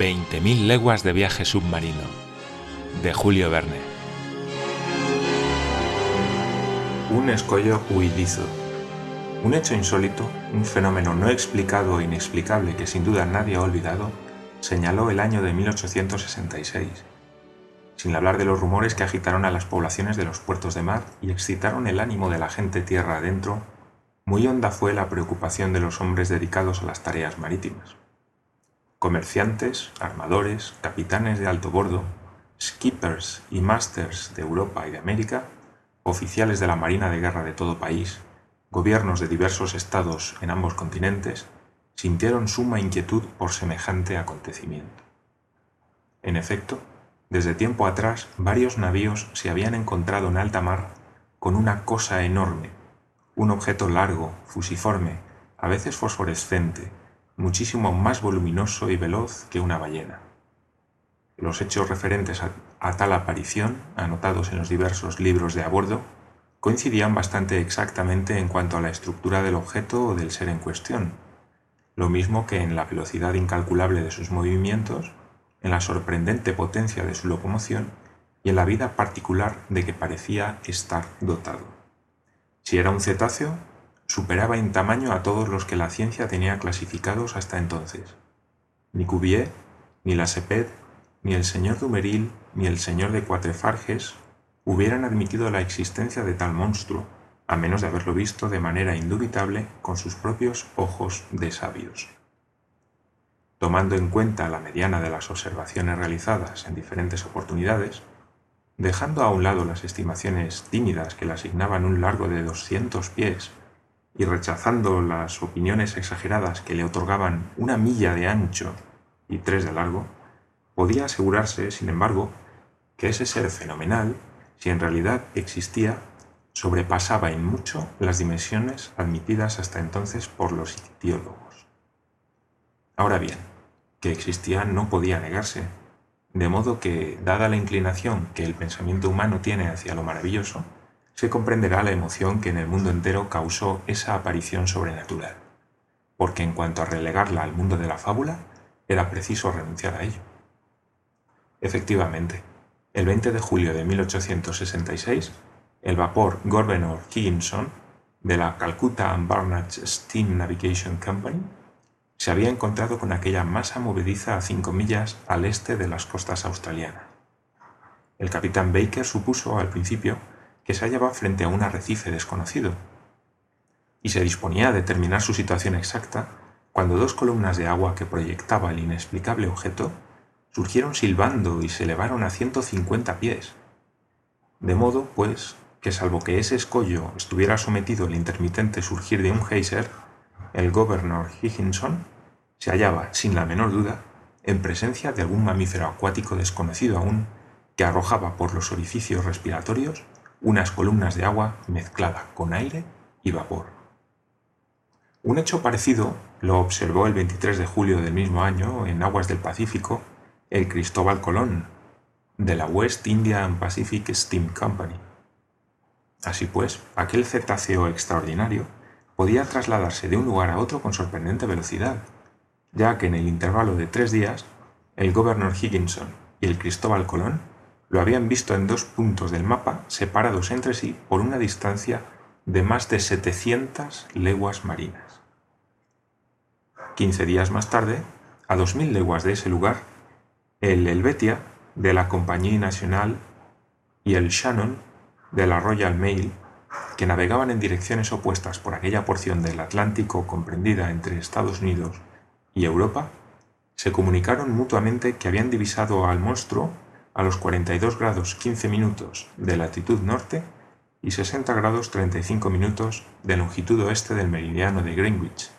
20.000 leguas de viaje submarino, de Julio Verne. Un escollo huidizo. Un hecho insólito, un fenómeno no explicado e inexplicable que sin duda nadie ha olvidado, señaló el año de 1866, sin hablar de los rumores que agitaron a las poblaciones de los puertos de mar y excitaron el ánimo de la gente tierra adentro, muy honda fue la preocupación de los hombres dedicados a las tareas marítimas comerciantes, armadores, capitanes de alto bordo, skippers y masters de Europa y de América, oficiales de la Marina de Guerra de todo país, gobiernos de diversos estados en ambos continentes, sintieron suma inquietud por semejante acontecimiento. En efecto, desde tiempo atrás varios navíos se habían encontrado en alta mar con una cosa enorme, un objeto largo, fusiforme, a veces fosforescente, muchísimo más voluminoso y veloz que una ballena. Los hechos referentes a, tal aparición, anotados en los diversos libros de a bordo, coincidían bastante exactamente en cuanto a la estructura del objeto o del ser en cuestión, lo mismo que en la velocidad incalculable de sus movimientos, en la sorprendente potencia de su locomoción y en la vida particular de que parecía estar dotado. Si era un cetáceo, superaba en tamaño a todos los que la ciencia tenía clasificados hasta entonces. Ni Cuvier, ni la ni el señor Dumeril, ni el señor de Cuatrefarges hubieran admitido la existencia de tal monstruo, a menos de haberlo visto de manera indubitable con sus propios ojos de sabios. Tomando en cuenta la mediana de las observaciones realizadas en diferentes oportunidades, dejando a un lado las estimaciones tímidas que le asignaban un largo de 200 pies y rechazando las opiniones exageradas que le otorgaban una milla de ancho y tres de largo, podía asegurarse, sin embargo, que ese ser fenomenal, si en realidad existía, sobrepasaba en mucho las dimensiones admitidas hasta entonces por los ictiólogos. Ahora bien, que existía no podía negarse, de modo que, dada la inclinación que el pensamiento humano tiene hacia lo maravilloso, se comprenderá la emoción que en el mundo entero causó esa aparición sobrenatural, porque en cuanto a relegarla al mundo de la fábula, era preciso renunciar a ello. Efectivamente, el 20 de julio de 1866, el vapor Governor Higginson de la Calcutta and Barnard Steam Navigation Company se había encontrado con aquella masa movediza a cinco millas al este de las costas australianas. El capitán Baker supuso al principio que se hallaba frente a un arrecife desconocido, y se disponía a determinar su situación exacta cuando dos columnas de agua que proyectaba el inexplicable objeto surgieron silbando y se elevaron a 150 pies. De modo, pues, que salvo que ese escollo estuviera sometido al intermitente surgir de un geyser, el gobernador Higginson se hallaba, sin la menor duda, en presencia de algún mamífero acuático desconocido aún que arrojaba por los orificios respiratorios unas columnas de agua mezclada con aire y vapor. Un hecho parecido lo observó el 23 de julio del mismo año en aguas del Pacífico el Cristóbal Colón, de la West Indian Pacific Steam Company. Así pues, aquel cetáceo extraordinario podía trasladarse de un lugar a otro con sorprendente velocidad, ya que en el intervalo de tres días el gobernador Higginson y el Cristóbal Colón lo habían visto en dos puntos del mapa separados entre sí por una distancia de más de 700 leguas marinas. Quince días más tarde, a 2.000 leguas de ese lugar, el Helvetia de la Compañía Nacional y el Shannon de la Royal Mail, que navegaban en direcciones opuestas por aquella porción del Atlántico comprendida entre Estados Unidos y Europa, se comunicaron mutuamente que habían divisado al monstruo a los 42 grados 15 minutos de latitud norte y 60 grados 35 minutos de longitud oeste del meridiano de Greenwich.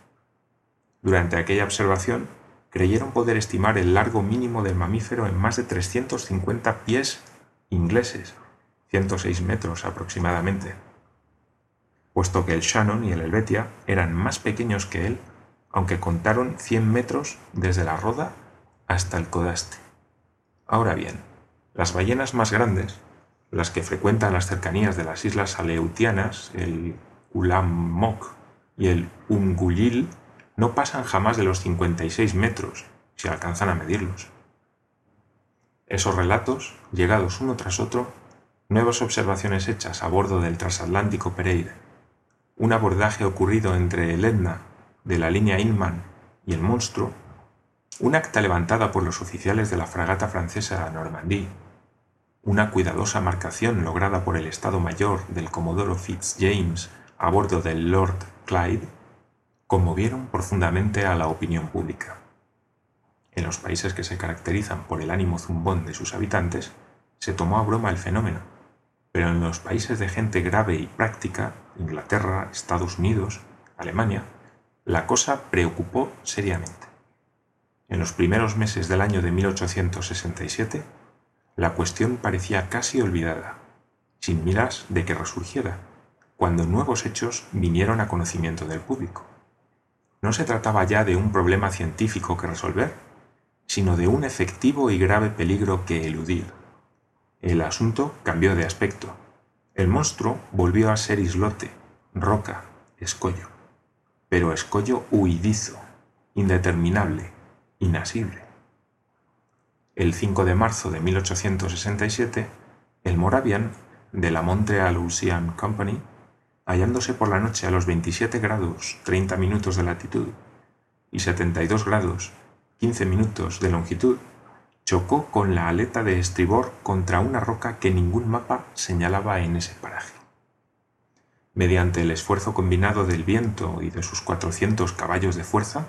Durante aquella observación, creyeron poder estimar el largo mínimo del mamífero en más de 350 pies ingleses, 106 metros aproximadamente. Puesto que el Shannon y el Helvetia eran más pequeños que él, aunque contaron 100 metros desde la roda hasta el codaste. Ahora bien, las ballenas más grandes, las que frecuentan las cercanías de las islas aleutianas, el Ulamok y el Ungulil, no pasan jamás de los 56 metros, si alcanzan a medirlos. Esos relatos, llegados uno tras otro, nuevas observaciones hechas a bordo del transatlántico Pereira, un abordaje ocurrido entre el Etna de la línea Inman y el Monstruo, un acta levantada por los oficiales de la fragata francesa Normandie, una cuidadosa marcación lograda por el Estado Mayor del Comodoro Fitzjames a bordo del Lord Clyde, conmovieron profundamente a la opinión pública. En los países que se caracterizan por el ánimo zumbón de sus habitantes, se tomó a broma el fenómeno, pero en los países de gente grave y práctica, Inglaterra, Estados Unidos, Alemania, la cosa preocupó seriamente. En los primeros meses del año de 1867, la cuestión parecía casi olvidada, sin miras de que resurgiera, cuando nuevos hechos vinieron a conocimiento del público. No se trataba ya de un problema científico que resolver, sino de un efectivo y grave peligro que eludir. El asunto cambió de aspecto. El monstruo volvió a ser islote, roca, escollo, pero escollo huidizo, indeterminable, inasible. El 5 de marzo de 1867, el Moravian de la Montreal Ocean Company, hallándose por la noche a los 27 grados 30 minutos de latitud y 72 grados 15 minutos de longitud, chocó con la aleta de estribor contra una roca que ningún mapa señalaba en ese paraje. Mediante el esfuerzo combinado del viento y de sus 400 caballos de fuerza,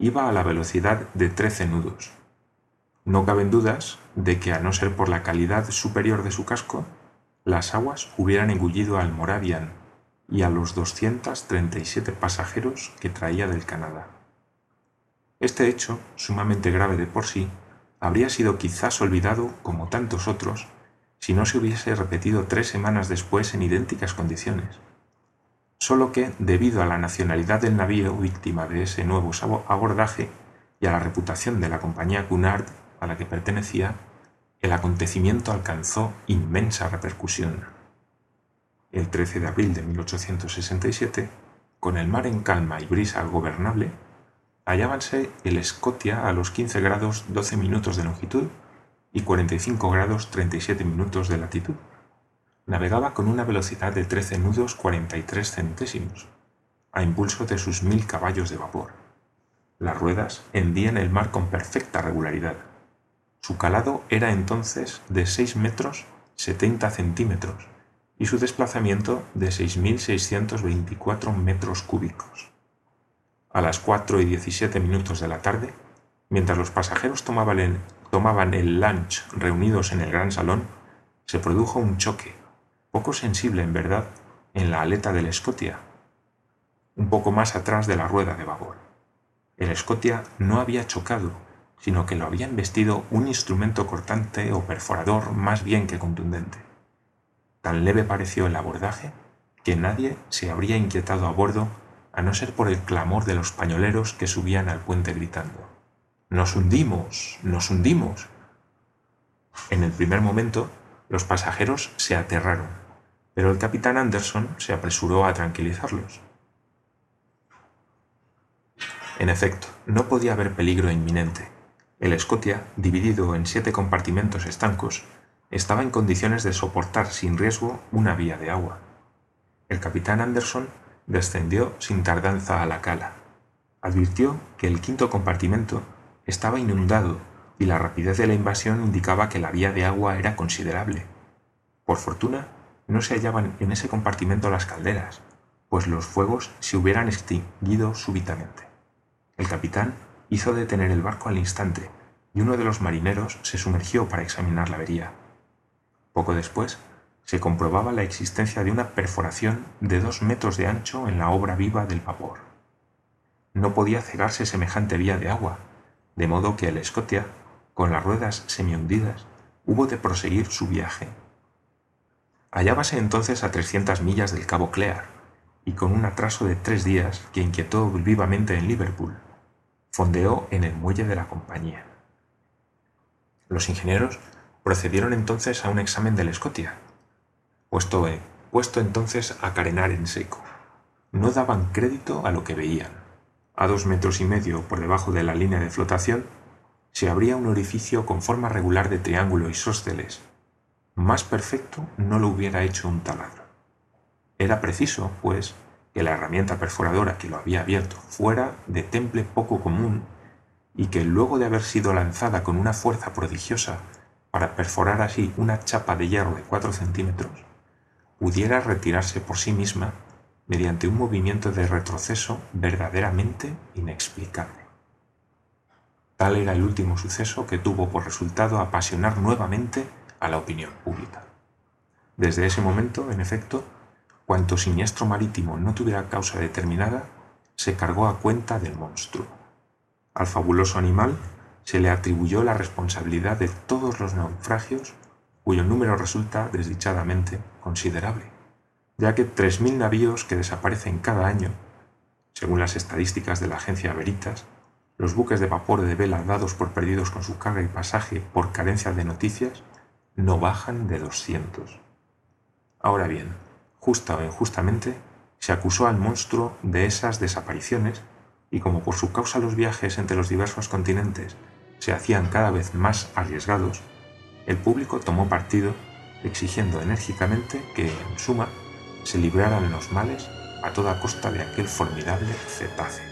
iba a la velocidad de 13 nudos. No caben dudas de que, a no ser por la calidad superior de su casco, las aguas hubieran engullido al Moravian y a los 237 pasajeros que traía del Canadá. Este hecho, sumamente grave de por sí, habría sido quizás olvidado, como tantos otros, si no se hubiese repetido tres semanas después en idénticas condiciones. Solo que, debido a la nacionalidad del navío víctima de ese nuevo abordaje y a la reputación de la compañía Cunard a la que pertenecía, el acontecimiento alcanzó inmensa repercusión. El 13 de abril de 1867, con el mar en calma y brisa gobernable, hallábanse el Scotia a los 15 grados 12 minutos de longitud y 45 grados 37 minutos de latitud. Navegaba con una velocidad de 13 nudos 43 centésimos, a impulso de sus mil caballos de vapor. Las ruedas hendían el mar con perfecta regularidad. Su calado era entonces de 6 metros 70 centímetros y su desplazamiento de 6.624 metros cúbicos a las 4 y 17 minutos de la tarde, mientras los pasajeros tomaban el, tomaban el lunch reunidos en el gran salón, se produjo un choque, poco sensible en verdad, en la aleta del Scotia, un poco más atrás de la rueda de babor. El Scotia no había chocado, sino que lo había investido un instrumento cortante o perforador más bien que contundente. Tan leve pareció el abordaje que nadie se habría inquietado a bordo a no ser por el clamor de los pañoleros que subían al puente gritando Nos hundimos, nos hundimos. En el primer momento, los pasajeros se aterraron, pero el capitán Anderson se apresuró a tranquilizarlos. En efecto, no podía haber peligro inminente. El Scotia, dividido en siete compartimentos estancos, estaba en condiciones de soportar sin riesgo una vía de agua. El capitán Anderson descendió sin tardanza a la cala. Advirtió que el quinto compartimento estaba inundado y la rapidez de la invasión indicaba que la vía de agua era considerable. Por fortuna, no se hallaban en ese compartimento las calderas, pues los fuegos se hubieran extinguido súbitamente. El capitán hizo detener el barco al instante y uno de los marineros se sumergió para examinar la avería. Poco después, se comprobaba la existencia de una perforación de dos metros de ancho en la obra viva del vapor. No podía cegarse semejante vía de agua, de modo que el Scotia, con las ruedas semihundidas, hubo de proseguir su viaje. Hallábase entonces a 300 millas del cabo Clear, y con un atraso de tres días que inquietó vivamente en Liverpool, fondeó en el muelle de la compañía. Los ingenieros procedieron entonces a un examen del Scotia, puesto, puesto entonces a carenar en seco. No daban crédito a lo que veían. A dos metros y medio por debajo de la línea de flotación, se abría un orificio con forma regular de triángulo isósceles. Más perfecto no lo hubiera hecho un taladro. Era preciso, pues, que la herramienta perforadora que lo había abierto fuera de temple poco común y que luego de haber sido lanzada con una fuerza prodigiosa para perforar así una chapa de hierro de 4 centímetros, pudiera retirarse por sí misma mediante un movimiento de retroceso verdaderamente inexplicable. Tal era el último suceso que tuvo por resultado apasionar nuevamente a la opinión pública. Desde ese momento, en efecto, cuanto siniestro marítimo no tuviera causa determinada, se cargó a cuenta del monstruo. Al fabuloso animal se le atribuyó la responsabilidad de todos los naufragios cuyo número resulta desdichadamente considerable, ya que 3.000 navíos que desaparecen cada año, según las estadísticas de la agencia Veritas, los buques de vapor de vela dados por perdidos con su carga y pasaje por carencia de noticias no bajan de 200. Ahora bien, justa o injustamente, se acusó al monstruo de esas desapariciones y como por su causa los viajes entre los diversos continentes se hacían cada vez más arriesgados, el público tomó partido exigiendo enérgicamente que, en suma, se libraran los males a toda costa de aquel formidable cetáceo.